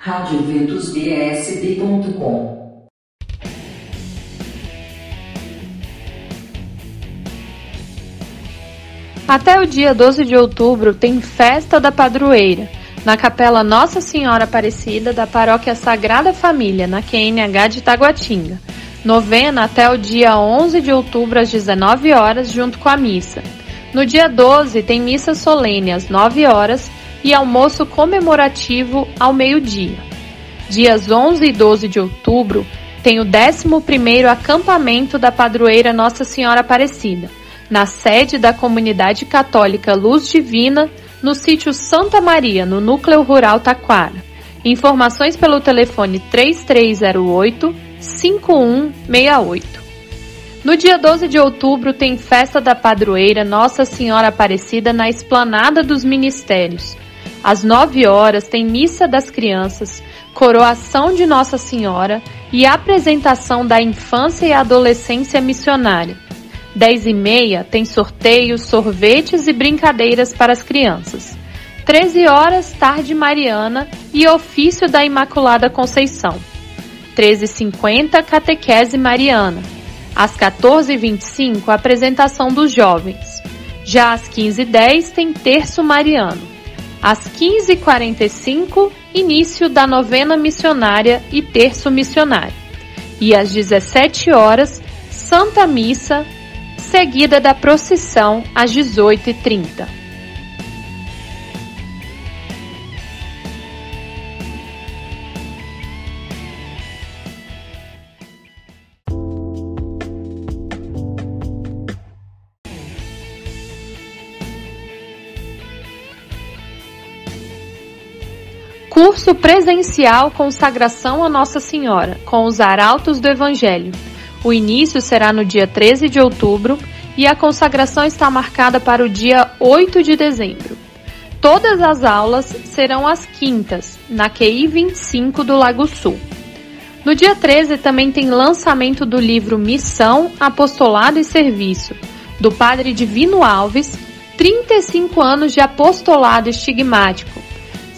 radioventusbsb.com Até o dia 12 de outubro tem Festa da Padroeira, na Capela Nossa Senhora Aparecida da Paróquia Sagrada Família, na QNH de Taguatinga. Novena até o dia 11 de outubro às 19 horas, junto com a missa. No dia 12 tem missa solene às 9 horas e almoço comemorativo ao meio-dia. Dias 11 e 12 de outubro tem o 11º acampamento da padroeira Nossa Senhora Aparecida, na sede da comunidade católica Luz Divina, no sítio Santa Maria, no núcleo rural Taquara. Informações pelo telefone 3308 5168. No dia 12 de outubro tem festa da padroeira Nossa Senhora Aparecida na Esplanada dos Ministérios. Às 9 horas tem missa das crianças, coroação de Nossa Senhora e apresentação da infância e adolescência missionária. 10 e meia tem sorteios, sorvetes e brincadeiras para as crianças. 13 horas, tarde mariana e ofício da Imaculada Conceição. 13h50, catequese mariana. Às 14h25, apresentação dos jovens. Já às 15h10 tem terço mariano. Às 15h45, início da novena missionária e terço missionário. E às 17 horas, Santa Missa, seguida da procissão às 18h30. Curso presencial Consagração a Nossa Senhora, com os Arautos do Evangelho. O início será no dia 13 de outubro e a consagração está marcada para o dia 8 de dezembro. Todas as aulas serão às quintas, na QI 25 do Lago Sul. No dia 13 também tem lançamento do livro Missão, Apostolado e Serviço, do Padre Divino Alves, 35 anos de apostolado estigmático,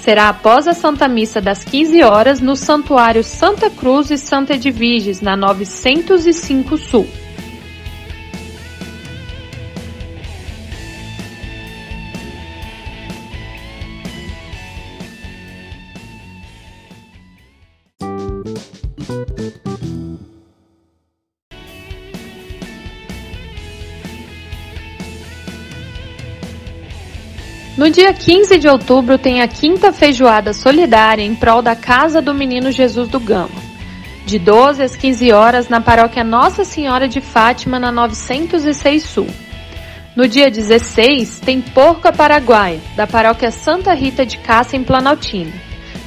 será após a Santa Missa das 15 horas no Santuário Santa Cruz e Santa Edviges, na 905 Sul. No dia 15 de outubro tem a quinta feijoada solidária em prol da Casa do Menino Jesus do Gama. De 12 às 15 horas na paróquia Nossa Senhora de Fátima, na 906 Sul. No dia 16 tem Porca Paraguaia, da paróquia Santa Rita de Cássia, em Planaltina.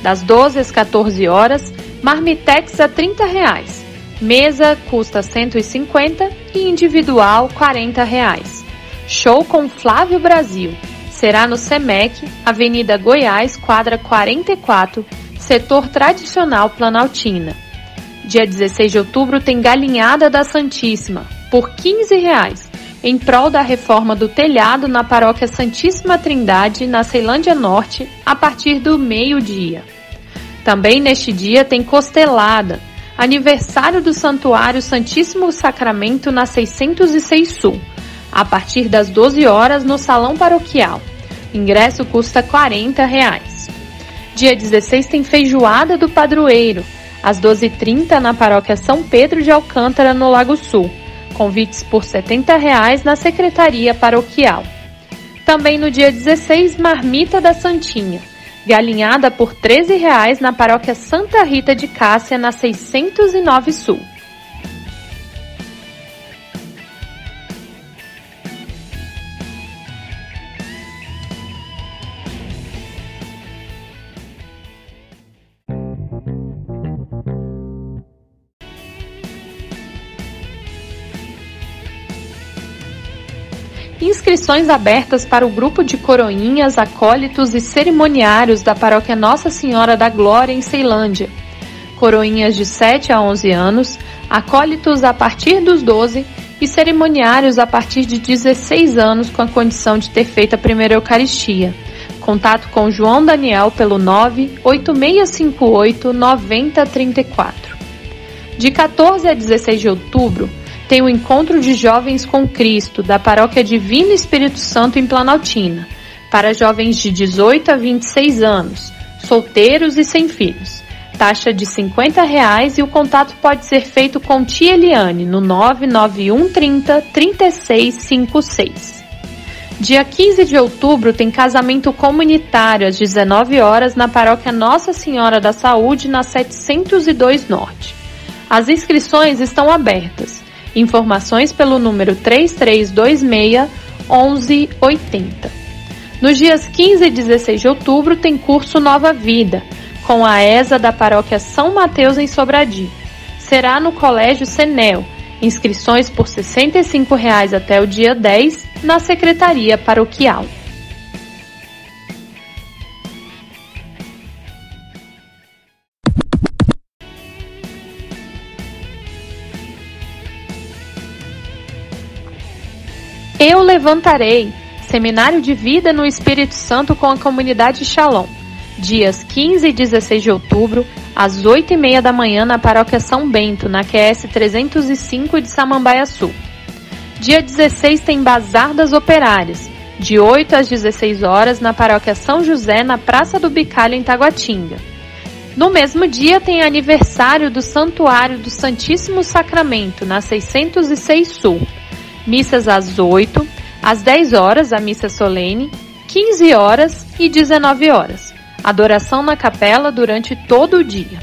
Das 12 às 14 horas, marmitex a 30 reais. Mesa custa 150 e individual 40 reais. Show com Flávio Brasil será no SEMEC, Avenida Goiás, quadra 44, setor tradicional Planaltina. Dia 16 de outubro tem Galinhada da Santíssima, por 15 reais, em prol da reforma do telhado na paróquia Santíssima Trindade, na Ceilândia Norte, a partir do meio-dia. Também neste dia tem Costelada, aniversário do Santuário Santíssimo Sacramento na 606 Sul, a partir das 12 horas no Salão Paroquial. Ingresso custa 40 reais. Dia 16 tem feijoada do padroeiro, às 12h30 na paróquia São Pedro de Alcântara, no Lago Sul. Convites por 70 reais na secretaria paroquial. Também no dia 16, marmita da Santinha, galinhada por 13 reais na paróquia Santa Rita de Cássia, na 609 Sul. Inscrições abertas para o grupo de coroinhas, acólitos e cerimoniários da paróquia Nossa Senhora da Glória em Ceilândia. Coroinhas de 7 a 11 anos, acólitos a partir dos 12 e cerimoniários a partir de 16 anos com a condição de ter feito a primeira Eucaristia, Contato com João Daniel pelo 98658 9034. De 14 a 16 de outubro, tem o Encontro de Jovens com Cristo da Paróquia Divino Espírito Santo em Planaltina, para jovens de 18 a 26 anos, solteiros e sem filhos. Taxa de 50 reais e o contato pode ser feito com tia Eliane no 99130 3656. Dia 15 de outubro tem casamento comunitário às 19 horas na paróquia Nossa Senhora da Saúde, na 702 Norte. As inscrições estão abertas. Informações pelo número 3326 1180. Nos dias 15 e 16 de outubro tem curso Nova Vida, com a ESA da paróquia São Mateus em Sobradinho. Será no Colégio Senel. Inscrições por 65 reais até o dia 10 na Secretaria Paroquial. Levantarei. Seminário de Vida no Espírito Santo com a comunidade Shalom. Dias 15 e 16 de outubro, às 8 e meia da manhã na paróquia São Bento, na QS 305 de Samambaia Sul. Dia 16 tem Bazar das Operárias, de 8 às 16 horas na paróquia São José, na Praça do Bicalho, em Taguatinga. No mesmo dia tem aniversário do Santuário do Santíssimo Sacramento, na 606 Sul missas às 8, às 10 horas a missa solene, 15 horas e 19 horas. Adoração na capela durante todo o dia.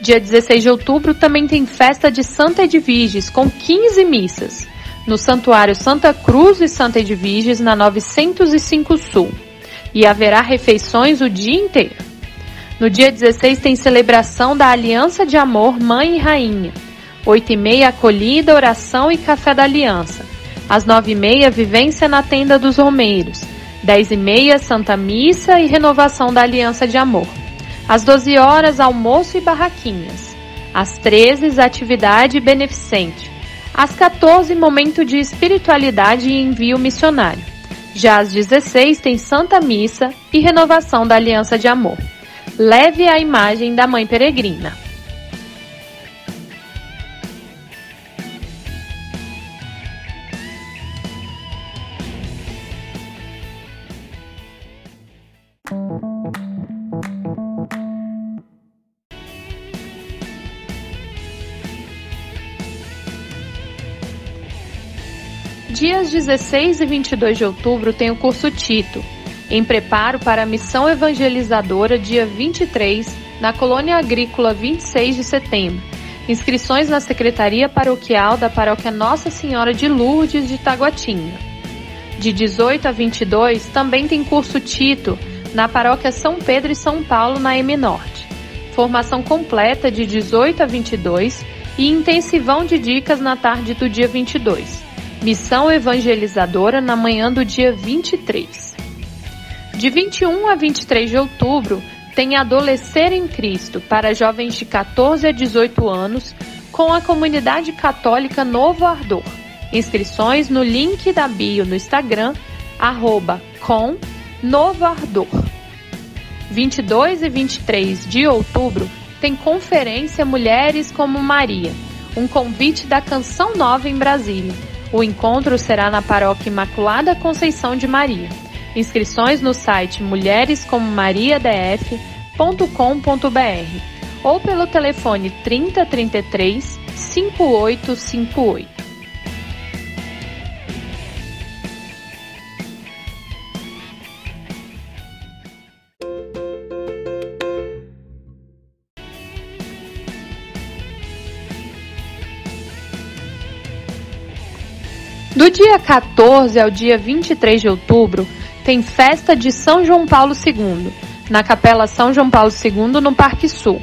Dia 16 de outubro também tem festa de Santa Edviges com 15 missas no Santuário Santa Cruz e Santa Edviges na 905 Sul. E haverá refeições o dia inteiro. No dia 16 tem celebração da Aliança de Amor Mãe e Rainha. 8 e meia acolhida, oração e café da aliança. Às nove e meia, vivência na tenda dos Romeiros. Dez e meia, Santa Missa e renovação da Aliança de Amor. Às doze horas, almoço e barraquinhas. Às treze, atividade beneficente. Às 14, momento de espiritualidade e envio missionário. Já às 16, tem Santa Missa e renovação da Aliança de Amor. Leve a imagem da Mãe Peregrina. Dias 16 e 22 de outubro tem o curso Tito, em preparo para a missão evangelizadora dia 23, na Colônia Agrícola 26 de setembro. Inscrições na Secretaria Paroquial da Paróquia Nossa Senhora de Lourdes de Taguatinga. De 18 a 22 também tem curso Tito, na Paróquia São Pedro e São Paulo, na M Norte. Formação completa de 18 a 22 e intensivão de dicas na tarde do dia 22. Missão Evangelizadora na manhã do dia 23. De 21 a 23 de outubro, tem Adolescer em Cristo para jovens de 14 a 18 anos com a comunidade católica Novo Ardor. Inscrições no link da bio no Instagram, arroba com Novo Ardor. 22 e 23 de outubro tem Conferência Mulheres como Maria, um convite da Canção Nova em Brasília o encontro será na Paróquia Imaculada Conceição de Maria. Inscrições no site mulherescomomariadf.com.br ou pelo telefone 3033 5858. Do dia 14 ao dia 23 de outubro, tem festa de São João Paulo II, na Capela São João Paulo II, no Parque Sul.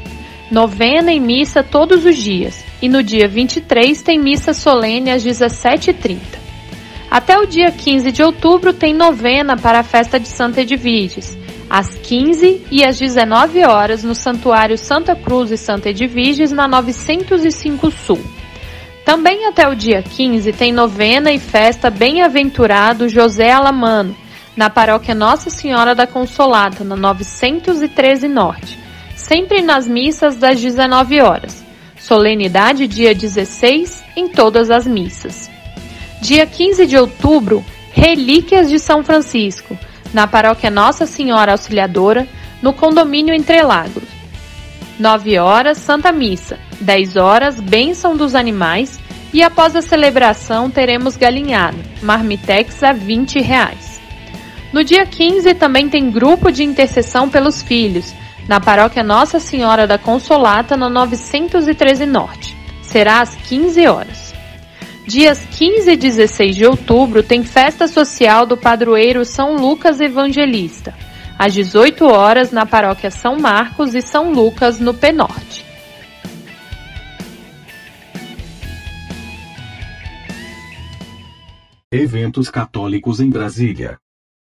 Novena e missa todos os dias, e no dia 23 tem missa solene às 17h30. Até o dia 15 de outubro tem novena para a festa de Santa Edviges, às 15 e às 19 horas no Santuário Santa Cruz e Santa Edviges, na 905 Sul. Também até o dia 15 tem novena e festa Bem-aventurado José Alamano, na paróquia Nossa Senhora da Consolata, na 913 Norte, sempre nas missas das 19 horas. Solenidade dia 16 em todas as missas. Dia 15 de outubro, Relíquias de São Francisco, na paróquia Nossa Senhora Auxiliadora, no condomínio Entrelagos. 9 horas, Santa Missa. 10 horas, Bênção dos Animais. E após a celebração, teremos galinhada, marmitex a 20 reais. No dia 15 também tem grupo de intercessão pelos filhos, na paróquia Nossa Senhora da Consolata, no 913 Norte. Será às 15 horas. Dias 15 e 16 de outubro tem festa social do padroeiro São Lucas Evangelista, às 18 horas na paróquia São Marcos e São Lucas, no Penorte. Eventos católicos em Brasília.